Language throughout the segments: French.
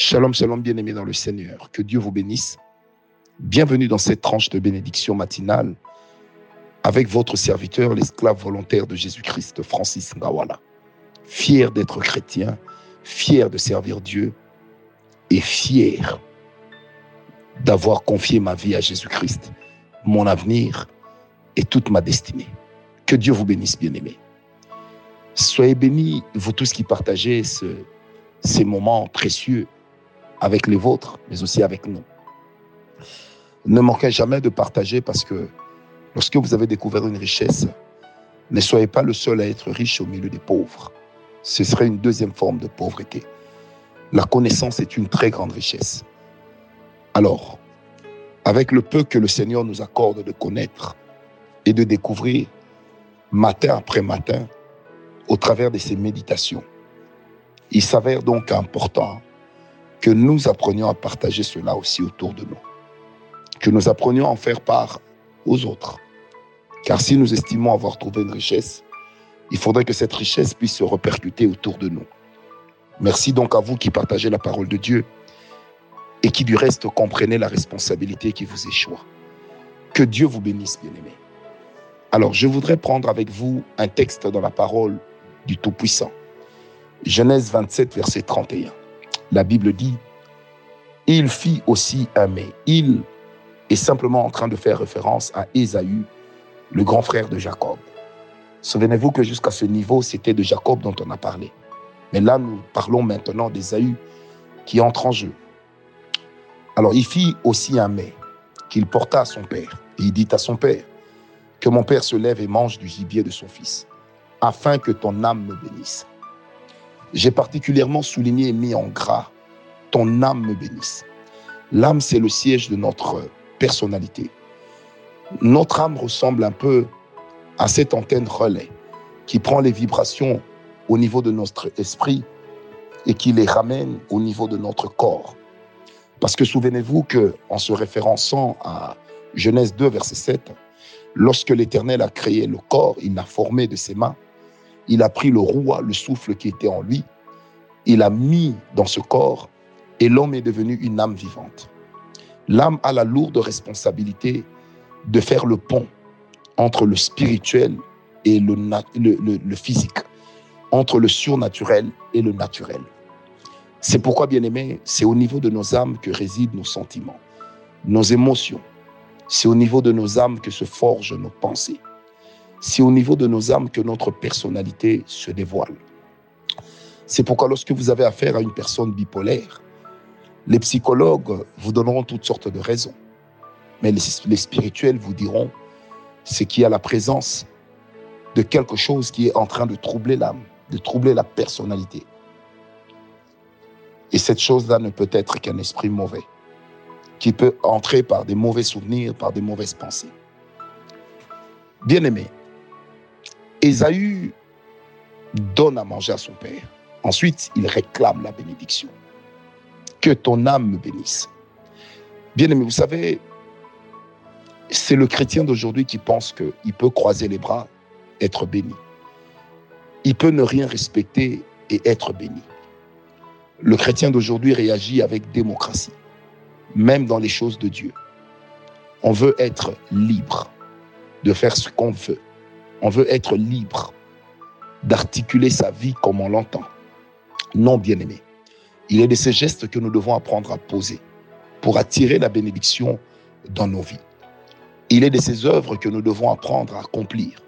Shalom, shalom, bien-aimés dans le Seigneur. Que Dieu vous bénisse. Bienvenue dans cette tranche de bénédiction matinale avec votre serviteur, l'esclave volontaire de Jésus-Christ, Francis Ngawala. Fier d'être chrétien, fier de servir Dieu et fier d'avoir confié ma vie à Jésus-Christ, mon avenir et toute ma destinée. Que Dieu vous bénisse, bien-aimés. Soyez bénis, vous tous qui partagez ces moments précieux avec les vôtres, mais aussi avec nous. Ne manquez jamais de partager parce que lorsque vous avez découvert une richesse, ne soyez pas le seul à être riche au milieu des pauvres. Ce serait une deuxième forme de pauvreté. La connaissance est une très grande richesse. Alors, avec le peu que le Seigneur nous accorde de connaître et de découvrir matin après matin au travers de ces méditations, il s'avère donc important que nous apprenions à partager cela aussi autour de nous, que nous apprenions à en faire part aux autres. Car si nous estimons avoir trouvé une richesse, il faudrait que cette richesse puisse se répercuter autour de nous. Merci donc à vous qui partagez la parole de Dieu et qui du reste comprenez la responsabilité qui vous échoue. Que Dieu vous bénisse, bien-aimés. Alors, je voudrais prendre avec vous un texte dans la parole du Tout-Puissant. Genèse 27, verset 31 la Bible dit, il fit aussi aimer. Il est simplement en train de faire référence à Ésaü, le grand frère de Jacob. Souvenez-vous que jusqu'à ce niveau, c'était de Jacob dont on a parlé. Mais là, nous parlons maintenant d'Ésaü qui entre en jeu. Alors, il fit aussi un mets qu'il porta à son père. Et il dit à son père, que mon père se lève et mange du gibier de son fils, afin que ton âme me bénisse. J'ai particulièrement souligné et mis en gras ton âme me bénisse. L'âme, c'est le siège de notre personnalité. Notre âme ressemble un peu à cette antenne relais qui prend les vibrations au niveau de notre esprit et qui les ramène au niveau de notre corps. Parce que souvenez-vous que en se référençant à Genèse 2 verset 7, lorsque l'Éternel a créé le corps, il l'a formé de ses mains il a pris le roi, le souffle qui était en lui, il a mis dans ce corps et l'homme est devenu une âme vivante. L'âme a la lourde responsabilité de faire le pont entre le spirituel et le, le, physique, entre le surnaturel et le naturel. C'est pourquoi, bien aimé, c'est au niveau de nos âmes que résident nos sentiments, nos émotions. C'est au niveau de nos âmes que se forgent nos pensées c'est au niveau de nos âmes que notre personnalité se dévoile. C'est pourquoi lorsque vous avez affaire à une personne bipolaire, les psychologues vous donneront toutes sortes de raisons. Mais les, spirituels vous diront ce qu'il y a la présence de quelque chose qui est en train de troubler l'âme, de troubler la personnalité. Et cette chose-là ne peut être qu'un esprit mauvais, qui peut entrer par des mauvais souvenirs, par des mauvaises pensées. Bien aimé, Ésaü donne à manger à son père. Ensuite, il réclame la bénédiction. Que ton âme me bénisse. Bien aimé, vous savez, c'est le chrétien d'aujourd'hui qui pense qu'il peut croiser les bras, être béni. Il peut ne rien respecter et être béni. Le chrétien d'aujourd'hui réagit avec démocratie, même dans les choses de Dieu. On veut être libre de faire ce qu'on veut. On veut être libre d'articuler sa vie comme on l'entend. Non, bien-aimé. Il est de ces gestes que nous devons apprendre à poser pour attirer la bénédiction dans nos vies. Il est de ces œuvres que nous devons apprendre à accomplir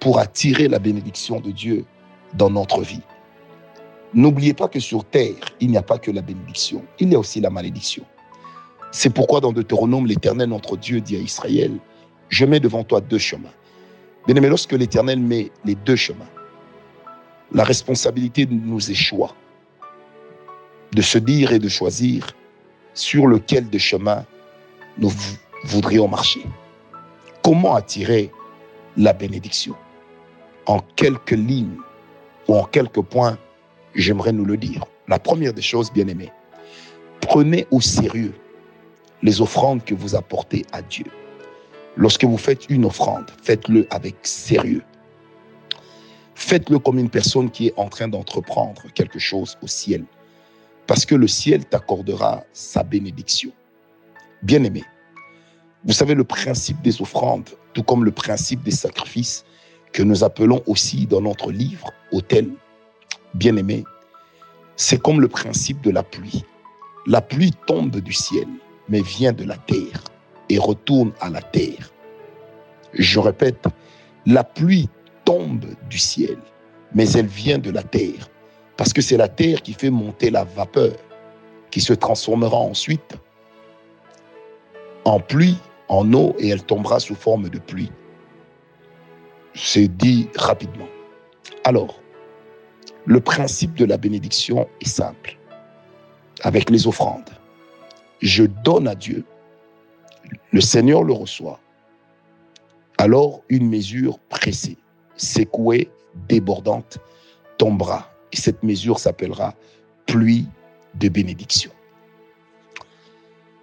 pour attirer la bénédiction de Dieu dans notre vie. N'oubliez pas que sur terre, il n'y a pas que la bénédiction, il y a aussi la malédiction. C'est pourquoi dans Deutéronome, l'Éternel, notre Dieu, dit à Israël, je mets devant toi deux chemins. Bien aimé, lorsque l'Éternel met les deux chemins, la responsabilité nous échoue de se dire et de choisir sur lequel des chemins nous voudrions marcher. Comment attirer la bénédiction? En quelques lignes ou en quelques points, j'aimerais nous le dire. La première des choses, bien aimé, prenez au sérieux les offrandes que vous apportez à Dieu. Lorsque vous faites une offrande, faites-le avec sérieux. Faites-le comme une personne qui est en train d'entreprendre quelque chose au ciel. parce que le ciel t'accordera sa bénédiction. Bien-aimé, vous savez le principe des offrandes, tout comme le principe des sacrifices que nous appelons aussi dans notre livre Autel. Bien-aimé, c'est comme le principe de la pluie. La pluie tombe du ciel, mais vient de la terre et retourne à la terre. Je répète, la pluie tombe du ciel, mais elle vient de la terre, parce que c'est la terre qui fait monter la vapeur, qui se transformera ensuite en pluie, en eau, et elle tombera sous forme de pluie. C'est dit rapidement. Alors, le principe de la bénédiction est simple. Avec les offrandes, je donne à Dieu, le Seigneur le reçoit. Alors une mesure pressée, secouée, débordante, tombera. Et cette mesure s'appellera pluie de bénédiction.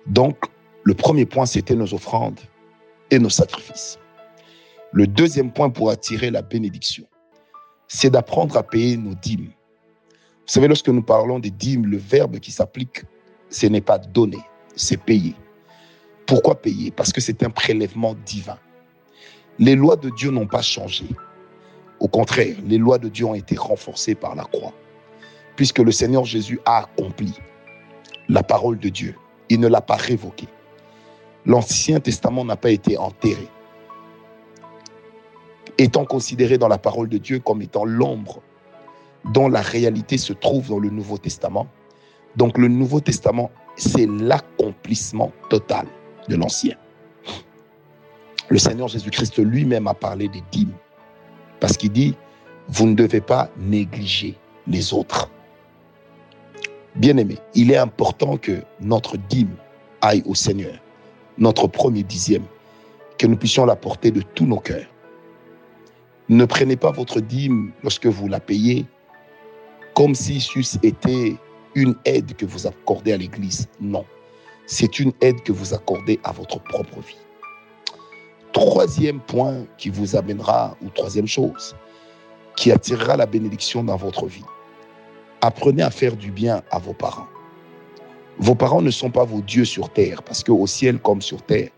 Donc, le premier point, c'était nos offrandes et nos sacrifices. Le deuxième point pour attirer la bénédiction, c'est d'apprendre à payer nos dîmes. Vous savez, lorsque nous parlons des dîmes, le verbe qui s'applique, ce n'est pas donner, c'est payer. Pourquoi payer? Parce que c'est un prélèvement divin. Les lois de Dieu n'ont pas changé. Au contraire, les lois de Dieu ont été renforcées par la croix, puisque le Seigneur Jésus a accompli la parole de Dieu. Il ne l'a pas révoquée. L'Ancien Testament n'a pas été enterré étant considéré dans la parole de Dieu comme étant l'ombre dont la réalité se trouve dans le Nouveau Testament. Donc le Nouveau Testament, c'est l'accomplissement total de l'Ancien. Le Seigneur Jésus-Christ lui-même a parlé des dîmes, parce qu'il dit, vous ne devez pas négliger les autres. Bien-aimé, il est important que notre dîme aille au Seigneur, notre premier dixième, que nous puissions la porter de tous nos cœurs. Ne prenez pas votre dîme lorsque vous la payez comme si ceci était une aide que vous accordez à l'Église. Non, c'est une aide que vous accordez à votre propre vie. Troisième point qui vous amènera, ou troisième chose, qui attirera la bénédiction dans votre vie. Apprenez à faire du bien à vos parents. Vos parents ne sont pas vos dieux sur terre, parce qu'au ciel comme sur terre,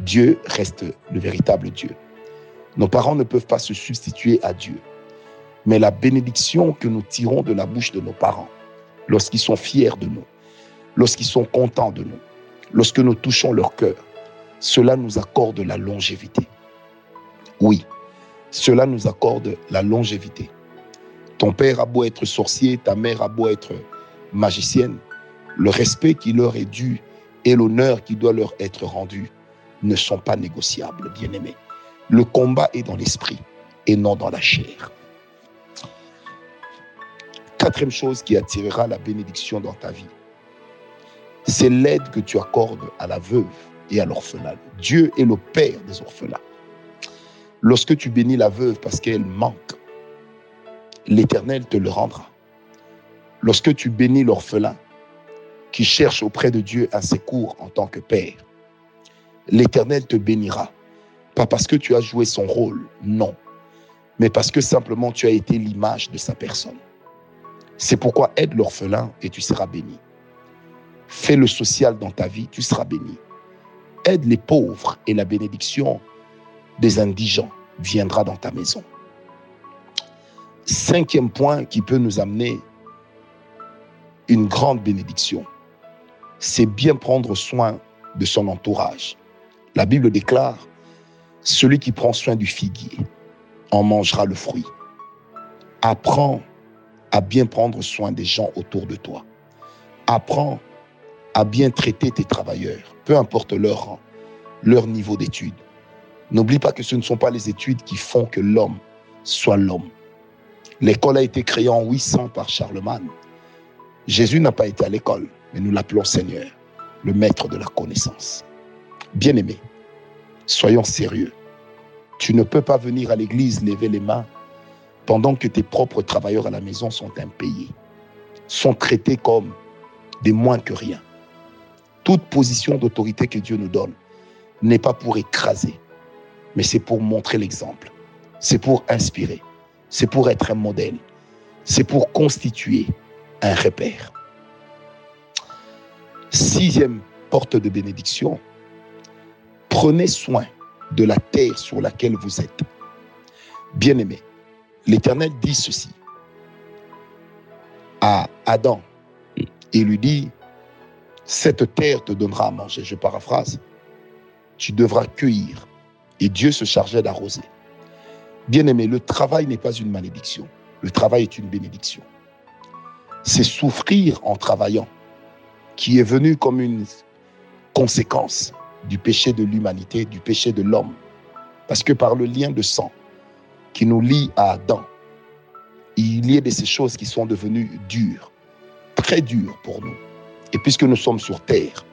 Dieu reste le véritable Dieu. Nos parents ne peuvent pas se substituer à Dieu. Mais la bénédiction que nous tirons de la bouche de nos parents, lorsqu'ils sont fiers de nous, lorsqu'ils sont contents de nous, lorsque nous touchons leur cœur, cela nous accorde la longévité. Oui, cela nous accorde la longévité. Ton père a beau être sorcier, ta mère a beau être magicienne, le respect qui leur est dû et l'honneur qui doit leur être rendu ne sont pas négociables, bien-aimés. Le combat est dans l'esprit et non dans la chair. Quatrième chose qui attirera la bénédiction dans ta vie, c'est l'aide que tu accordes à la veuve et à l'orphelin. Dieu est le Père des orphelins. Lorsque tu bénis la veuve parce qu'elle manque, l'Éternel te le rendra. Lorsque tu bénis l'orphelin qui cherche auprès de Dieu un secours en tant que Père, l'Éternel te bénira pas parce que tu as joué son rôle, non, mais parce que simplement tu as été l'image de sa personne. C'est pourquoi aide l'orphelin et tu seras béni. Fais le social dans ta vie, tu seras béni. Aide les pauvres et la bénédiction des indigents viendra dans ta maison. Cinquième point qui peut nous amener une grande bénédiction, c'est bien prendre soin de son entourage. La Bible déclare celui qui prend soin du figuier en mangera le fruit. Apprends à bien prendre soin des gens autour de toi. Apprends à bien traiter tes travailleurs, peu importe leur rang, leur niveau d'études. N'oublie pas que ce ne sont pas les études qui font que l'homme soit l'homme. L'école a été créée en 800 par Charlemagne. Jésus n'a pas été à l'école, mais nous l'appelons Seigneur, le maître de la connaissance. Bien-aimé, Soyons sérieux. Tu ne peux pas venir à l'église lever les mains pendant que tes propres travailleurs à la maison sont impayés, sont traités comme des moins que rien. Toute position d'autorité que Dieu nous donne n'est pas pour écraser, mais c'est pour montrer l'exemple, c'est pour inspirer, c'est pour être un modèle, c'est pour constituer un repère. Sixième porte de bénédiction, prenez soin de la terre sur laquelle vous êtes. Bien-aimé, l'Éternel dit ceci à Adam. Et lui dit, cette terre te donnera à manger, je paraphrase, tu devras cueillir. Et Dieu se chargeait d'arroser. Bien-aimé, le travail n'est pas une malédiction, le travail est une bénédiction. C'est souffrir en travaillant qui est venu comme une conséquence du péché de l'humanité, du péché de l'homme. Parce que par le lien de sang qui nous lie à Adam, il y a de ces choses qui sont devenues dures, très dures pour nous. Et puisque nous sommes sur terre,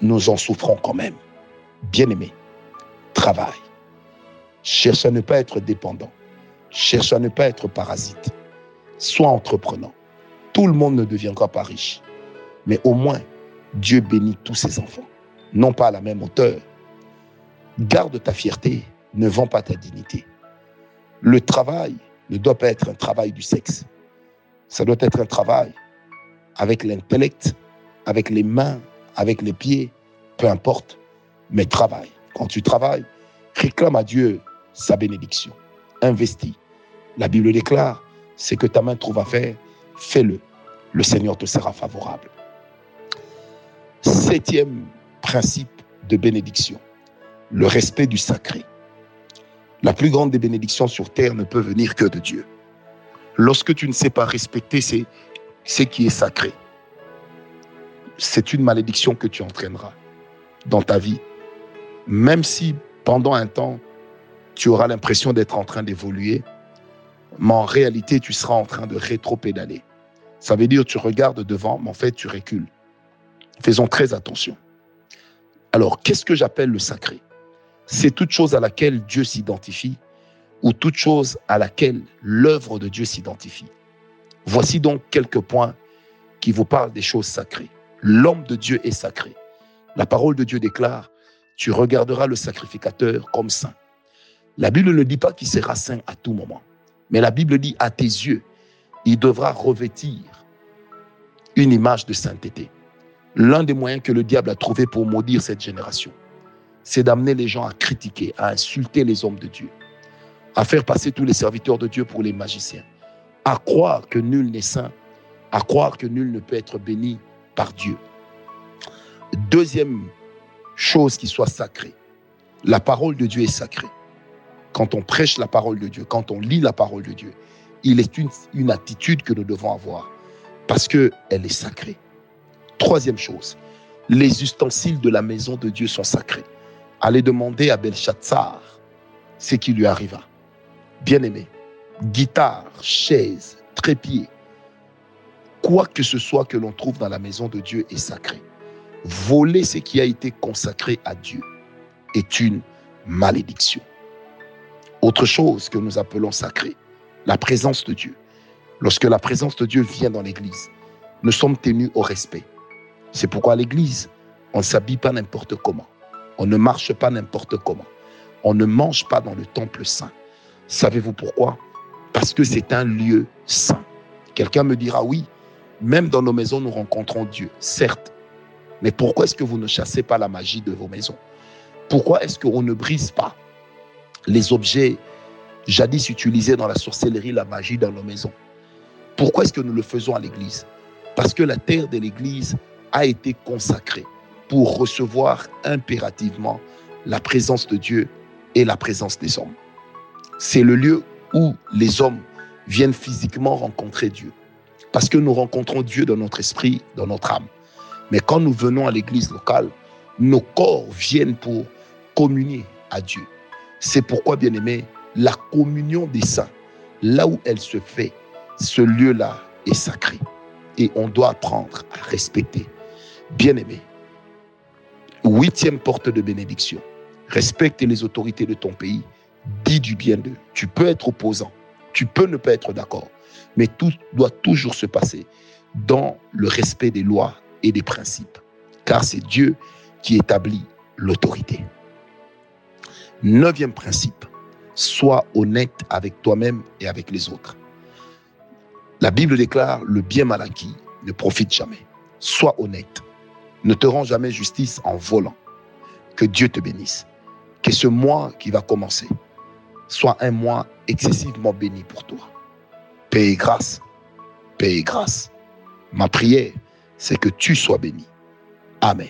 nous en souffrons quand même. Bien-aimé, travaille. Cherche à ne pas être dépendant. Cherche à ne pas être parasite. Sois entreprenant. Tout le monde ne deviendra pas riche. Mais au moins, Dieu bénit tous ses enfants. Non pas à la même hauteur. Garde ta fierté. Ne vends pas ta dignité. Le travail ne doit pas être un travail du sexe. Ça doit être un travail avec l'intellect, avec les mains, avec les pieds, peu importe, mais travaille. Quand tu travailles, réclame à Dieu sa bénédiction. Investis. La Bible déclare, c'est que ta main trouve à faire, fais-le. Le Seigneur te sera favorable. Septième principe de bénédiction, le respect du sacré. La plus grande des bénédictions sur terre ne peut venir que de Dieu. Lorsque tu ne sais pas respecter ce qui est sacré, c'est une malédiction que tu entraîneras dans ta vie. Même si pendant un temps, tu auras l'impression d'être en train d'évoluer, mais en réalité, tu seras en train de rétro-pédaler. Ça veut dire tu regardes devant, mais en fait, tu recules. Faisons très attention. Alors, qu'est-ce que j'appelle le sacré? C'est toute chose à laquelle Dieu s'identifie ou toute chose à laquelle l'œuvre de Dieu s'identifie. Voici donc quelques points qui vous parlent des choses sacrées. L'homme de Dieu est sacré. La parole de Dieu déclare, tu regarderas le sacrificateur comme saint. La Bible ne dit pas qu'il sera saint à tout moment, mais la Bible dit à tes yeux, il devra revêtir une image de sainteté. L'un des moyens que le diable a trouvé pour maudire cette génération, c'est d'amener les gens à critiquer, à insulter les hommes de Dieu, à faire passer tous les serviteurs de Dieu pour les magiciens, à croire que nul n'est saint, à croire que nul ne peut être béni par Dieu. Deuxième chose qui soit sacrée, la parole de Dieu est sacrée. Quand on prêche la parole de Dieu, quand on lit la parole de Dieu, il est une, une attitude que nous devons avoir parce qu'elle est sacrée. Troisième chose, les ustensiles de la maison de Dieu sont sacrés allez demander à Belshazzar ce qui lui arriva. Bien-aimé, guitare, chaise, trépied, quoi que ce soit que l'on trouve dans la maison de Dieu est sacré. Voler ce qui a été consacré à Dieu est une malédiction. Autre chose que nous appelons sacré, la présence de Dieu. Lorsque la présence de Dieu vient dans l'Église, nous sommes tenus au respect. C'est pourquoi à l'Église, on ne s'habille pas n'importe comment. On ne marche pas n'importe comment. On ne mange pas dans le temple saint. Savez-vous pourquoi? Parce que c'est un lieu saint. Quelqu'un me dira, oui, même dans nos maisons, nous rencontrons Dieu, certes. Mais pourquoi est-ce que vous ne chassez pas la magie de vos maisons? Pourquoi est-ce qu'on ne brise pas les objets jadis utilisés dans la sorcellerie, la magie dans nos maisons? Pourquoi est-ce que nous le faisons à l'église? Parce que la terre de l'église a été consacrée pour recevoir impérativement la présence de Dieu et la présence des hommes. C'est le lieu où les hommes viennent physiquement rencontrer Dieu. Parce que nous rencontrons Dieu dans notre esprit, dans notre âme. Mais quand nous venons à l'église locale, nos corps viennent pour communier à Dieu. C'est pourquoi, bien aimé, la communion des saints, là où elle se fait, ce lieu-là est sacré. Et on doit apprendre à respecter. Bien aimé, Huitième porte de bénédiction. Respecte les autorités de ton pays. Dis du bien d'eux. Tu peux être opposant. Tu peux ne pas être d'accord. Mais tout doit toujours se passer dans le respect des lois et des principes. Car c'est Dieu qui établit l'autorité. Neuvième principe. Sois honnête avec toi-même et avec les autres. La Bible déclare le bien mal acquis ne profite jamais. Sois honnête. Ne te rends jamais justice en volant. Que Dieu te bénisse. Que ce mois qui va commencer soit un mois excessivement béni pour toi. Paix et grâce. Paix et grâce. Ma prière, c'est que tu sois béni. Amen.